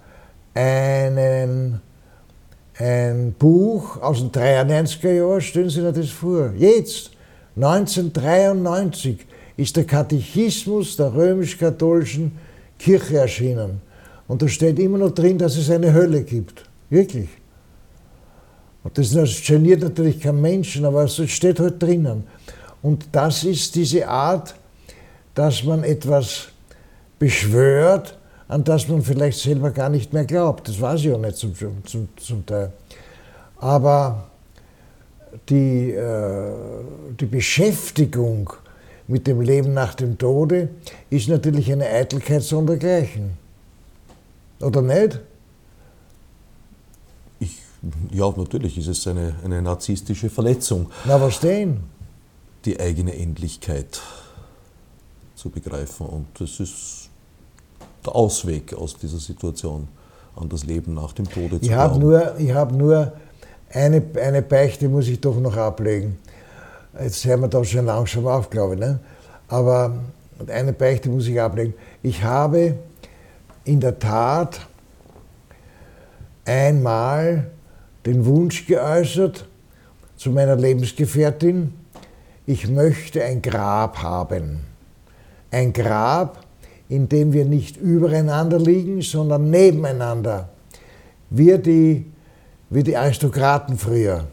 einen, ein Buch aus den 93er Jahren, stellen Sie sich das vor, jetzt, 1993, ist der Katechismus der römisch-katholischen Kirche erschienen. Und da steht immer noch drin, dass es eine Hölle gibt. Wirklich. Und das, geniert natürlich kein Menschen, aber es steht halt drinnen. Und das ist diese Art, dass man etwas beschwört an das man vielleicht selber gar nicht mehr glaubt. Das weiß ich auch nicht zum, zum, zum Teil. Aber die, äh, die Beschäftigung mit dem Leben nach dem Tode ist natürlich eine Eitelkeit sondergleichen. Oder nicht? Ja, natürlich ist es eine, eine narzisstische Verletzung. Na, was denn? Die eigene Endlichkeit zu begreifen. Und das ist der Ausweg aus dieser Situation, an das Leben nach dem Tode zu ich glauben. Nur, ich habe nur eine, eine Beichte, muss ich doch noch ablegen. Jetzt hören wir da schon langsam auf, glaube ich. Ne? Aber eine Beichte muss ich ablegen. Ich habe in der Tat einmal den Wunsch geäußert zu meiner Lebensgefährtin, ich möchte ein Grab haben. Ein Grab, in dem wir nicht übereinander liegen, sondern nebeneinander. Wir die, wie die Aristokraten früher,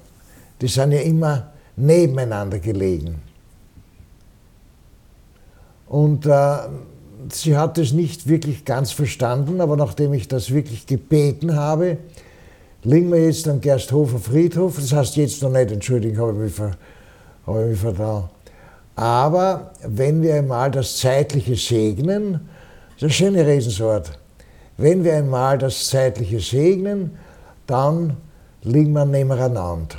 die sind ja immer nebeneinander gelegen. Und äh, sie hat es nicht wirklich ganz verstanden, aber nachdem ich das wirklich gebeten habe, liegen wir jetzt am Gersthofer Friedhof. Das heißt jetzt noch nicht, Entschuldigung, habe ich mich, ich mich vertraut. Aber wenn wir einmal das Zeitliche segnen, das ist eine schöne Redenswort, wenn wir einmal das Zeitliche segnen, dann liegen wir nebeneinander.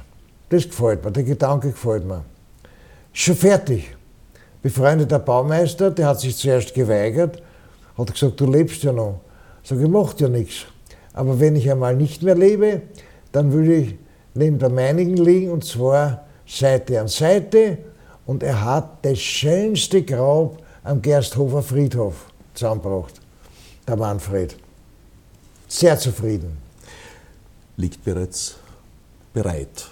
Das gefällt mir, der Gedanke gefällt mir. Schon fertig befreundeter Baumeister, der hat sich zuerst geweigert, hat gesagt, du lebst ja noch. Sag ich, macht ja nichts. Aber wenn ich einmal nicht mehr lebe, dann würde ich neben der meinigen liegen und zwar Seite an Seite und er hat das schönste Grab am Gersthofer Friedhof zusammengebracht, der Manfred. Sehr zufrieden. Liegt bereits bereit.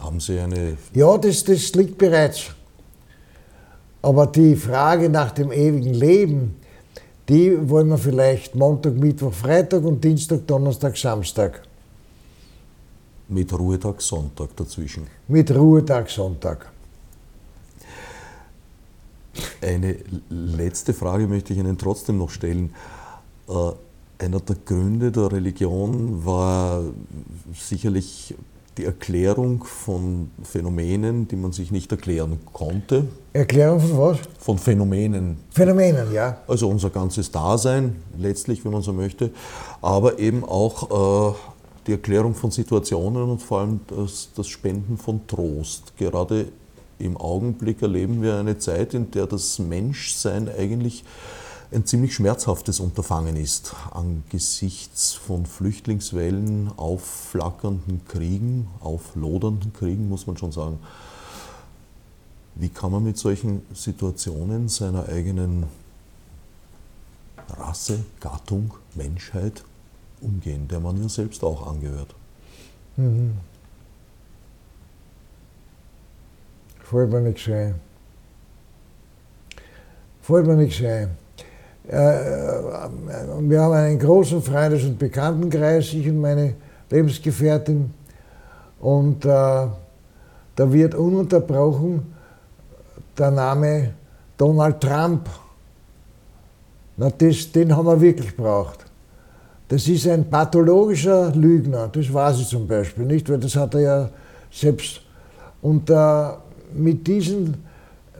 Haben Sie eine. Ja, das, das liegt bereits. Aber die Frage nach dem ewigen Leben, die wollen wir vielleicht Montag, Mittwoch, Freitag und Dienstag, Donnerstag, Samstag. Mit Ruhetag, Sonntag dazwischen. Mit Ruhetag, Sonntag. Eine letzte Frage möchte ich Ihnen trotzdem noch stellen. Äh, einer der Gründe der Religion war sicherlich die Erklärung von Phänomenen, die man sich nicht erklären konnte. Erklärung von was? Von Phänomenen. Phänomenen, ja. Also unser ganzes Dasein, letztlich, wenn man so möchte, aber eben auch äh, die Erklärung von Situationen und vor allem das, das Spenden von Trost. Gerade im Augenblick erleben wir eine Zeit, in der das Menschsein eigentlich ein ziemlich schmerzhaftes Unterfangen ist angesichts von Flüchtlingswellen, aufflackernden Kriegen, auflodernden Kriegen, muss man schon sagen. Wie kann man mit solchen Situationen seiner eigenen Rasse, Gattung, Menschheit umgehen, der man ja selbst auch angehört? Mhm. Fällt mir nichts ein. Fällt mir nichts ein. Äh, wir haben einen großen Freundes- und Bekanntenkreis, ich und meine Lebensgefährtin. Und äh, da wird ununterbrochen der Name Donald Trump, na das, den haben wir wirklich gebraucht. Das ist ein pathologischer Lügner, das weiß ich zum Beispiel nicht, weil das hat er ja selbst. Und äh, mit diesen,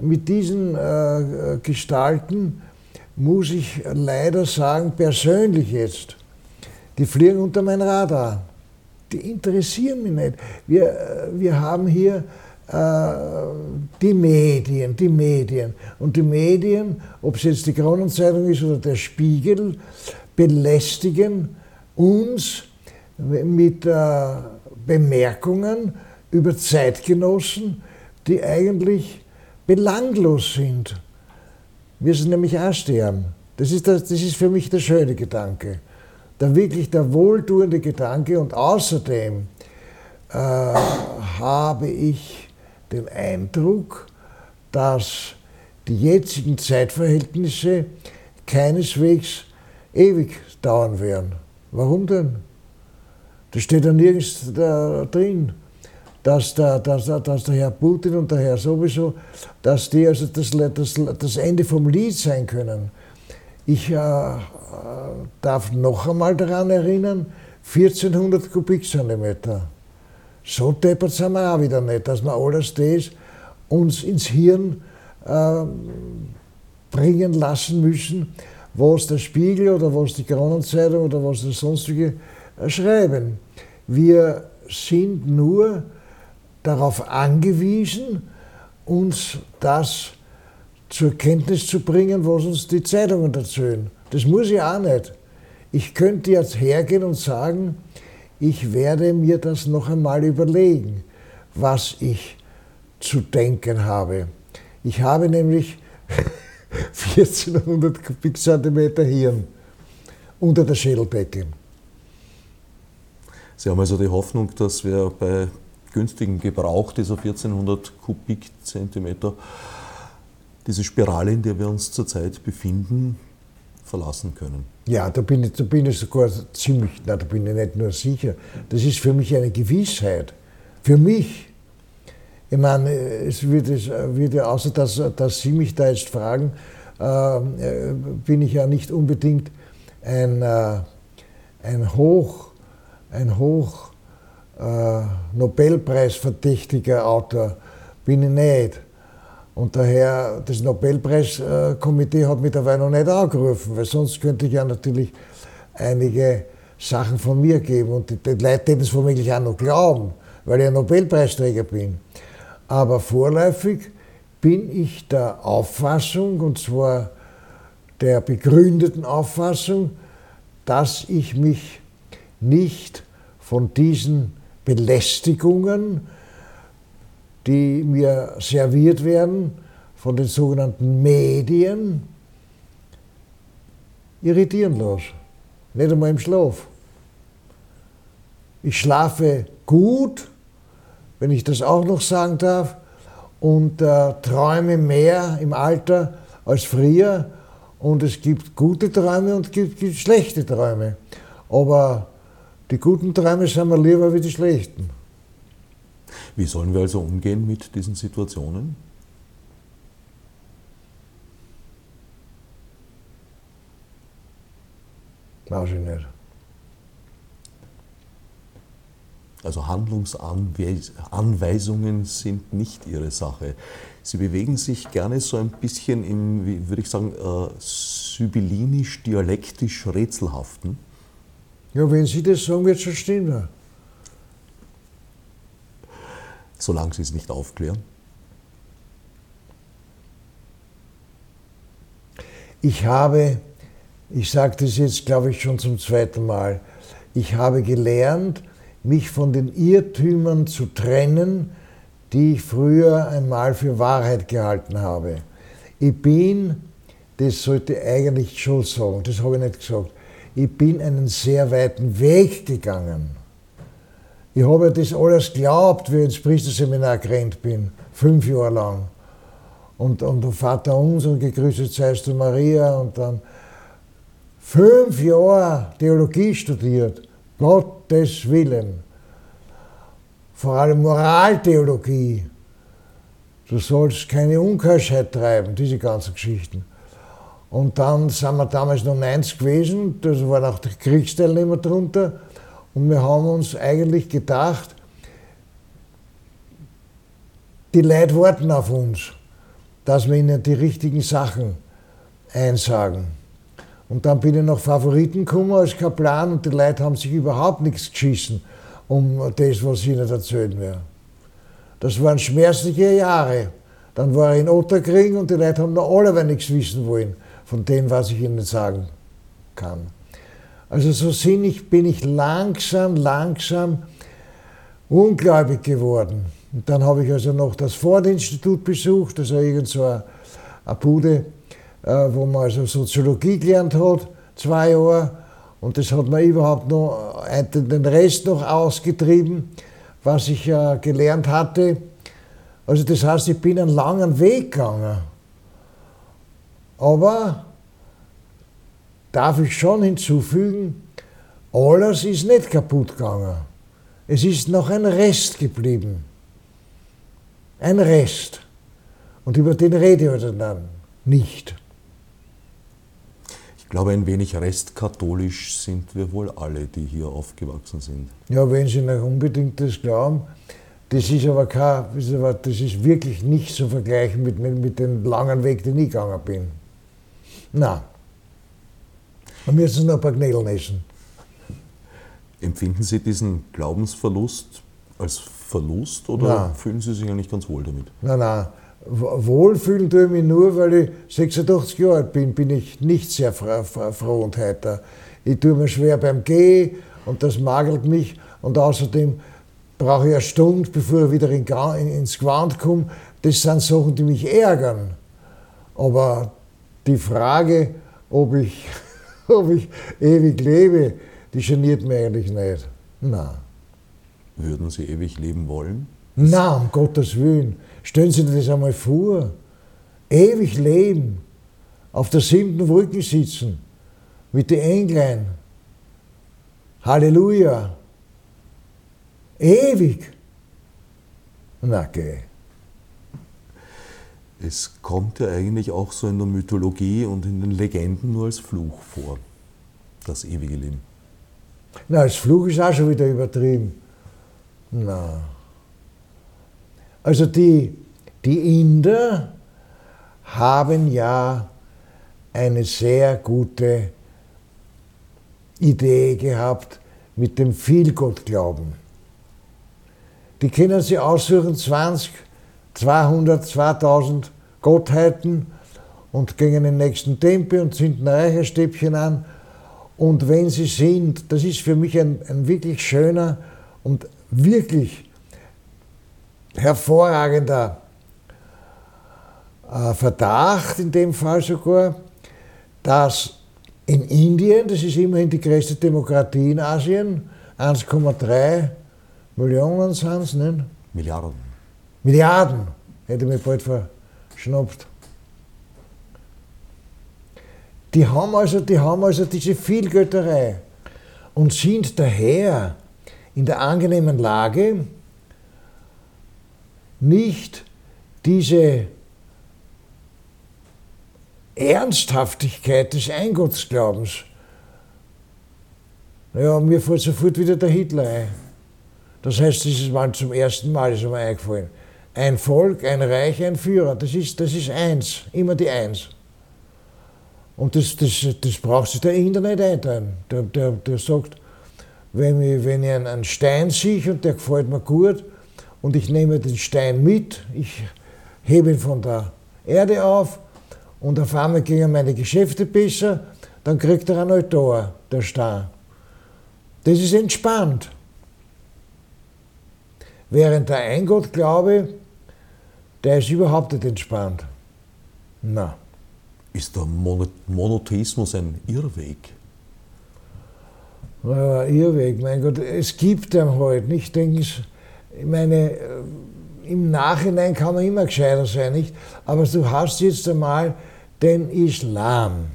mit diesen äh, Gestalten muss ich leider sagen, persönlich jetzt, die fliegen unter mein Radar. Die interessieren mich nicht. Wir, wir haben hier äh, die Medien, die Medien. Und die Medien, ob es jetzt die Kronenzeitung ist oder der Spiegel, belästigen uns mit äh, Bemerkungen über Zeitgenossen, die eigentlich belanglos sind. Wir sind nämlich auch sterben. Das ist, das, das ist für mich der schöne Gedanke. Der wirklich der wohltuende Gedanke. Und außerdem äh, habe ich den Eindruck, dass die jetzigen Zeitverhältnisse keineswegs ewig dauern werden. Warum denn? Das steht ja nirgends da drin dass der, dass, dass der Herr Putin und der Herr sowieso, dass die also das, das, das Ende vom Lied sein können. Ich äh, darf noch einmal daran erinnern, 1400 Kubikzentimeter. So deppert sind wir auch wieder nicht, dass wir alles das uns ins Hirn äh, bringen lassen müssen, was der Spiegel oder was die Kronenzeitung oder was das sonstige äh, schreiben. Wir sind nur darauf angewiesen, uns das zur Kenntnis zu bringen, was uns die Zeitungen erzählen. Das muss ich auch nicht. Ich könnte jetzt hergehen und sagen, ich werde mir das noch einmal überlegen, was ich zu denken habe. Ich habe nämlich [LAUGHS] 1400 Kubikzentimeter Hirn unter der Schädeldecke. Sie haben also die Hoffnung, dass wir bei günstigem Gebrauch dieser 1400 Kubikzentimeter diese Spirale, in der wir uns zurzeit befinden, verlassen können. Ja, da bin ich, da bin ich sogar ziemlich, na, da bin ich nicht nur sicher. Das ist für mich eine Gewissheit. Für mich. Ich meine, es wird, es wird ja, außer dass, dass Sie mich da jetzt fragen, äh, bin ich ja nicht unbedingt ein, äh, ein Hoch, ein Hoch äh, Nobelpreisverdächtiger Autor. Bin ich nicht. Und daher, das Nobelpreiskomitee hat mich dabei noch nicht angerufen, weil sonst könnte ich ja natürlich einige Sachen von mir geben und die, Leute hätten es womöglich auch noch glauben, weil ich ein Nobelpreisträger bin. Aber vorläufig bin ich der Auffassung, und zwar der begründeten Auffassung, dass ich mich nicht von diesen Belästigungen, die mir serviert werden von den sogenannten Medien, irritieren lasse. Nicht einmal im Schlaf. Ich schlafe gut, wenn ich das auch noch sagen darf, und äh, träume mehr im Alter als früher. Und es gibt gute Träume und es gibt, gibt schlechte Träume. Aber die guten Träume sind mir lieber wie die schlechten. Wie sollen wir also umgehen mit diesen Situationen? Nicht. Also Handlungsanweisungen sind nicht Ihre Sache. Sie bewegen sich gerne so ein bisschen im, wie würde ich sagen, äh, sibyllinisch-dialektisch rätselhaften. Ja, wenn Sie das sagen, wird es schon stimmen. Solange Sie es nicht aufklären. Ich habe, ich sage das jetzt, glaube ich, schon zum zweiten Mal, ich habe gelernt, mich von den Irrtümern zu trennen, die ich früher einmal für Wahrheit gehalten habe. Ich bin, das sollte eigentlich schon sagen, das habe ich nicht gesagt, ich bin einen sehr weiten Weg gegangen. Ich habe das alles geglaubt, wie ich ins Priesterseminar gerannt bin, fünf Jahre lang. Und, und Vater unser und gegrüßet seist du Maria und dann fünf Jahre Theologie studiert. Gottes Willen. Vor allem Moraltheologie. Du sollst keine Unkeuschheit treiben, diese ganzen Geschichten. Und dann sind wir damals noch 90 gewesen, da waren auch die Kriegsteilnehmer drunter. Und wir haben uns eigentlich gedacht, die Leute warten auf uns, dass wir ihnen die richtigen Sachen einsagen. Und dann bin ich nach Favoriten gekommen als Kaplan und die Leute haben sich überhaupt nichts geschissen um das, was ihnen erzählen werde. Das waren schmerzliche Jahre. Dann war ich in Otterkring und die Leute haben noch alle nichts wissen wollen von dem, was ich ihnen sagen kann. Also so sinnig bin ich langsam, langsam ungläubig geworden. Und dann habe ich also noch das Ford-Institut besucht, also irgend so eine, Bude, äh, wo man also Soziologie gelernt hat, zwei Jahre. Und das hat mir überhaupt noch den Rest noch ausgetrieben, was ich äh, gelernt hatte. Also das heißt, ich bin einen langen Weg gegangen. Aber darf ich schon hinzufügen, alles ist nicht kaputt gegangen. Es ist noch ein Rest geblieben. Ein Rest. Und über den rede ich dann nicht Ich glaube, ein wenig restkatholisch sind wir wohl alle, die hier aufgewachsen sind. Ja, wenn Sie noch unbedingt das glauben. Das ist aber kein, das ist wirklich nicht zu vergleichen mit, mit dem langen Weg, den ich gegangen bin. Nein. Wir müssen noch ein paar Knädeln essen. Empfinden Sie diesen Glaubensverlust als Verlust oder nein. fühlen Sie sich eigentlich ganz wohl damit? Nein, nein. Wohlfühlen tue ich mich nur, weil ich 86 Jahre alt bin, bin ich nicht sehr froh und heiter. Ich tue mir schwer beim Gehen und das magelt mich und außerdem brauche ich eine Stunde, bevor ich wieder in, ins Gewand komme. Das sind Sachen, die mich ärgern. Aber die Frage, ob ich, [LAUGHS] ob ich ewig lebe, die geniert mich eigentlich nicht. Nein. Würden Sie ewig leben wollen? Nein, um Gottes Willen. Stellen Sie sich das einmal vor. Ewig leben, auf der siebten Brücke sitzen, mit den Engeln. Halleluja. Ewig. Na, geh. Es kommt ja eigentlich auch so in der Mythologie und in den Legenden nur als Fluch vor, das ewige Leben. Na, als Fluch ist auch schon wieder übertrieben. Na. Also die, die Inder haben ja eine sehr gute Idee gehabt mit dem Vielgottglauben. Die können sie aussuchen, 20, 200, 2000 Gottheiten und gehen in den nächsten Tempel und zünden Räucherstäbchen an. Und wenn sie sind, das ist für mich ein, ein wirklich schöner und wirklich hervorragender äh, Verdacht, in dem Fall sogar, dass in Indien, das ist immerhin die größte Demokratie in Asien, 1,3 Millionen sind es, nicht? Milliarden. Milliarden, hätte mich bald verschnappt. Die haben also, die haben also diese Vielgötterei und sind daher in der angenehmen Lage, nicht diese Ernsthaftigkeit des Eingottsglaubens. Ja, mir fällt sofort wieder der Hitler ein. Das heißt, dieses Mal zum ersten Mal ist mir eingefallen. Ein Volk, ein Reich, ein Führer, das ist, das ist eins, immer die Eins. Und das, das, das braucht sich der Inder nicht einteilen. Der, der, der sagt, wenn ich, wenn ich einen Stein sehe und der gefällt mir gut und ich nehme den Stein mit, ich hebe ihn von der Erde auf und auf einmal gehen meine Geschäfte besser, dann kriegt er ein Altar, der Stein. Das ist entspannt. Während der Eingottglaube, der ist überhaupt nicht entspannt. Na. Ist der Monotheismus ein Irrweg? Ja, Irrweg, mein Gott, es gibt ihn halt, nicht? Denken ich meine, äh, im Nachhinein kann man immer gescheiter sein, nicht? Aber du hast jetzt einmal den Islam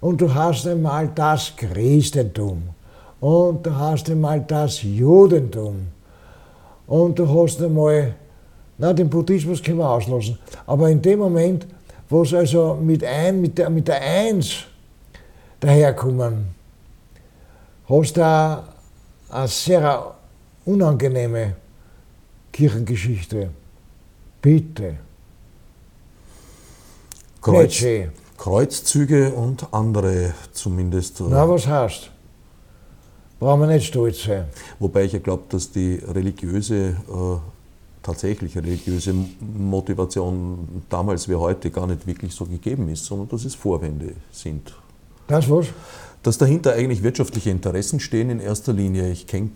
und du hast einmal das Christentum und du hast einmal das Judentum und du hast einmal, na, den Buddhismus können wir auslassen, aber in dem Moment, wo es also mit, ein, mit, der, mit der Eins daherkommen, hast du eine sehr unangenehme Kirchengeschichte. Bitte. Kreuz, Kreuzzüge und andere zumindest. Äh, na, was heißt? Brauchen wir nicht stolz sein. Wobei ich ja glaube, dass die religiöse, äh, tatsächlich religiöse Motivation damals wie heute gar nicht wirklich so gegeben ist, sondern dass es Vorwände sind. Das was? Dass dahinter eigentlich wirtschaftliche Interessen stehen in erster Linie. Ich kenne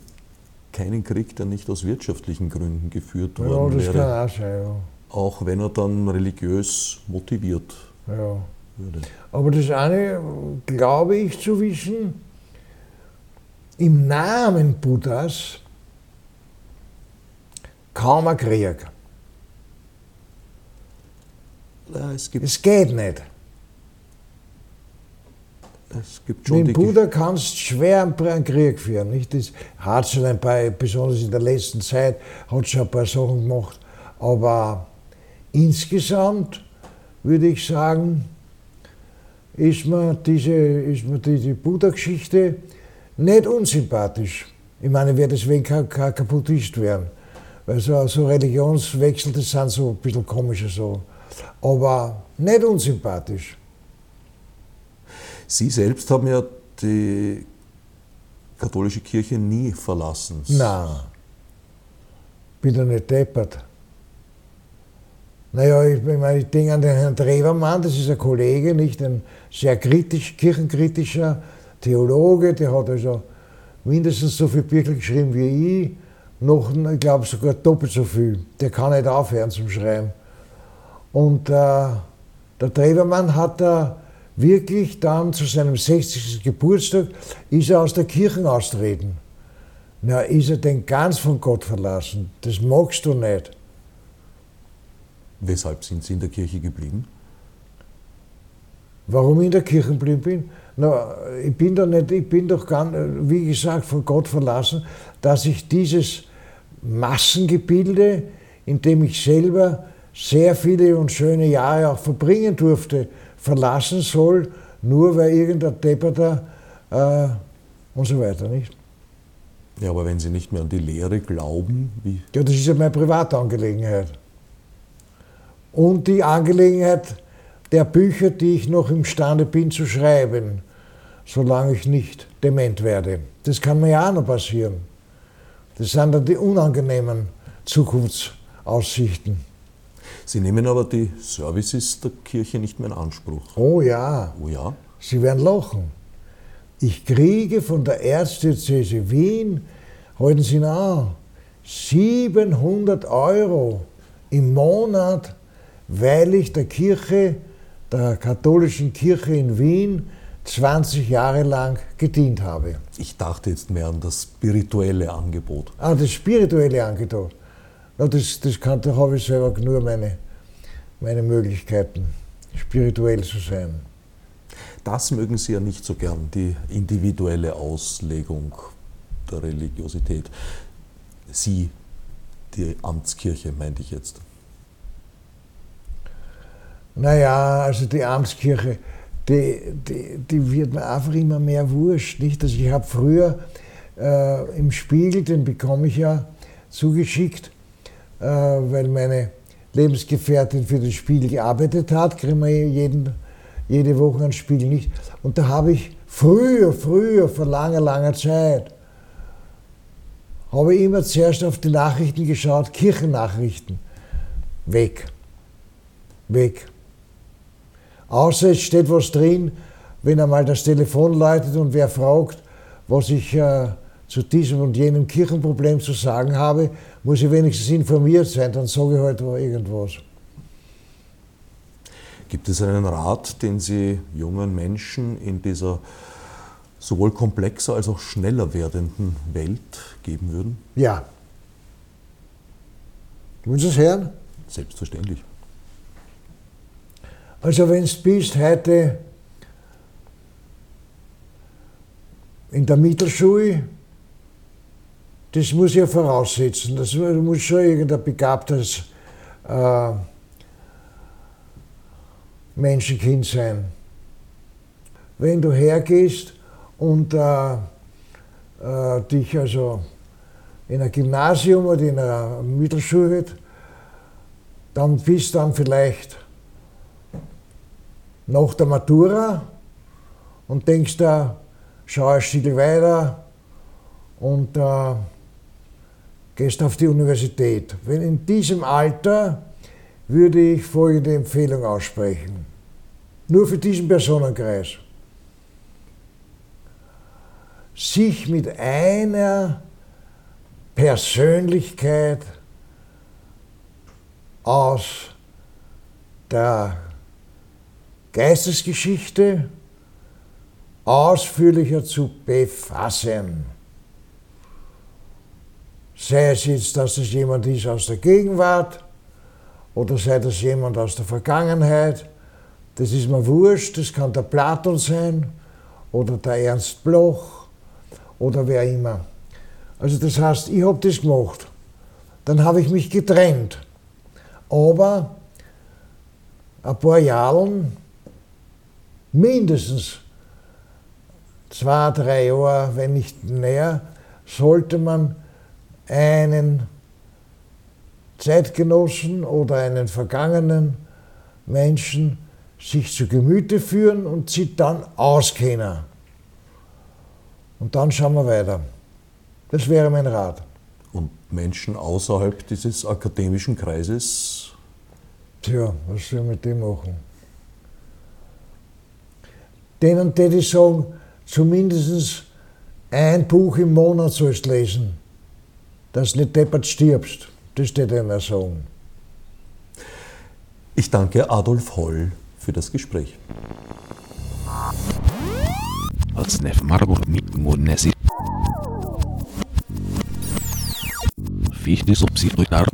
keinen Krieg, der nicht aus wirtschaftlichen Gründen geführt worden ja, das wäre. Kann auch, sein, ja. auch wenn er dann religiös motiviert ja. würde. Aber das eine glaube ich zu wissen, im Namen Buddhas kaum ein Krieg. Ja, es, es, geht nicht. Es gibt schon Mit dem Buddha kannst du schwer einen Krieg führen. Nicht? Das hat schon ein paar, besonders in der letzten Zeit, hat schon ein paar Sachen gemacht. Aber insgesamt würde ich sagen, ist mir diese, ist mir diese Buddha-Geschichte nicht unsympathisch. Ich meine, ich werde deswegen kein, kein Kaputtist werden. Weil so, so Religionswechsel, das sind so ein bisschen komische so. Aber nicht unsympathisch. Sie selbst haben ja die katholische Kirche nie verlassen. Nein. Bin doch nicht deppert. Naja, ich, meine, ich denke an den Herrn Trevermann, das ist ein Kollege, nicht ein sehr kritisch, kirchenkritischer Theologe, der hat also mindestens so viel Bücher geschrieben wie ich, noch, ich glaube sogar doppelt so viel. Der kann nicht aufhören zum Schreiben. Und äh, der Trevermann hat da wirklich dann zu seinem 60. Geburtstag, ist er aus der Kirche austreten. Na, ist er denn ganz von Gott verlassen? Das magst du nicht. Weshalb sind Sie in der Kirche geblieben? Warum ich in der Kirche geblieben bin? Na, ich bin doch nicht, ich bin doch ganz, wie gesagt, von Gott verlassen, dass ich dieses Massengebilde, in dem ich selber sehr viele und schöne Jahre auch verbringen durfte, verlassen soll, nur weil irgendein Depperter äh, und so weiter, nicht? Ja, aber wenn Sie nicht mehr an die Lehre glauben, wie? Ja, das ist ja meine Privatangelegenheit. Und die Angelegenheit der Bücher, die ich noch imstande bin zu schreiben, solange ich nicht dement werde. Das kann mir ja auch noch passieren. Das sind dann die unangenehmen Zukunftsaussichten. Sie nehmen aber die Services der Kirche nicht mehr in Anspruch. Oh ja. Oh ja. Sie werden lachen. Ich kriege von der Erzdiözese Wien, halten Sie an, 700 Euro im Monat, weil ich der Kirche, der katholischen Kirche in Wien, 20 Jahre lang gedient habe. Ich dachte jetzt mehr an das spirituelle Angebot. Ah, das spirituelle Angebot. No, das, das kann, da habe ich selber nur meine, meine Möglichkeiten, spirituell zu sein. Das mögen Sie ja nicht so gern, die individuelle Auslegung der Religiosität. Sie, die Amtskirche, meinte ich jetzt. Naja, also die Amtskirche, die, die, die wird mir einfach immer mehr wurscht. Nicht? Also ich habe früher äh, im Spiegel, den bekomme ich ja zugeschickt, äh, weil meine Lebensgefährtin für den Spiegel gearbeitet hat, kriegen wir jeden, jede Woche einen Spiegel nicht. Und da habe ich früher, früher, vor langer, langer Zeit, habe ich immer zuerst auf die Nachrichten geschaut, Kirchennachrichten. Weg. Weg. Außer es steht was drin, wenn einmal das Telefon läutet und wer fragt, was ich äh, zu diesem und jenem Kirchenproblem zu sagen habe, muss ich wenigstens informiert sein, dann sage ich halt irgendwas. Gibt es einen Rat, den Sie jungen Menschen in dieser sowohl komplexer als auch schneller werdenden Welt geben würden? Ja. Wollen Sie es hören? Selbstverständlich. Also wenn du bist heute in der Mittelschule, das muss ja voraussetzen. Das muss schon irgendein begabtes äh, Menschenkind sein. Wenn du hergehst und äh, äh, dich also in einem Gymnasium oder in einer Mittelschule, dann bist du dann vielleicht nach der Matura und denkst da, schau ein Stück weiter und äh, gehst auf die Universität. Wenn in diesem Alter würde ich folgende Empfehlung aussprechen. Nur für diesen Personenkreis. Sich mit einer Persönlichkeit aus der Geistesgeschichte ausführlicher zu befassen. Sei es jetzt, dass es jemand ist aus der Gegenwart oder sei das jemand aus der Vergangenheit, das ist mir wurscht, das kann der Platon sein oder der Ernst Bloch oder wer immer. Also das heißt, ich habe das gemacht. Dann habe ich mich getrennt. Aber ein paar Jahren mindestens zwei, drei Jahre, wenn nicht näher, sollte man einen Zeitgenossen oder einen vergangenen Menschen sich zu Gemüte führen und sie dann auskennen. Und dann schauen wir weiter. Das wäre mein Rat. Und Menschen außerhalb dieses akademischen Kreises? Tja, was soll ich mit dem machen? Denen würde ich sagen, zumindest ein Buch im Monat sollst lesen, dass du nicht deppert stirbst. Das ich ihnen sagen. Ich danke Adolf Holl für das Gespräch. Fichte subsidiar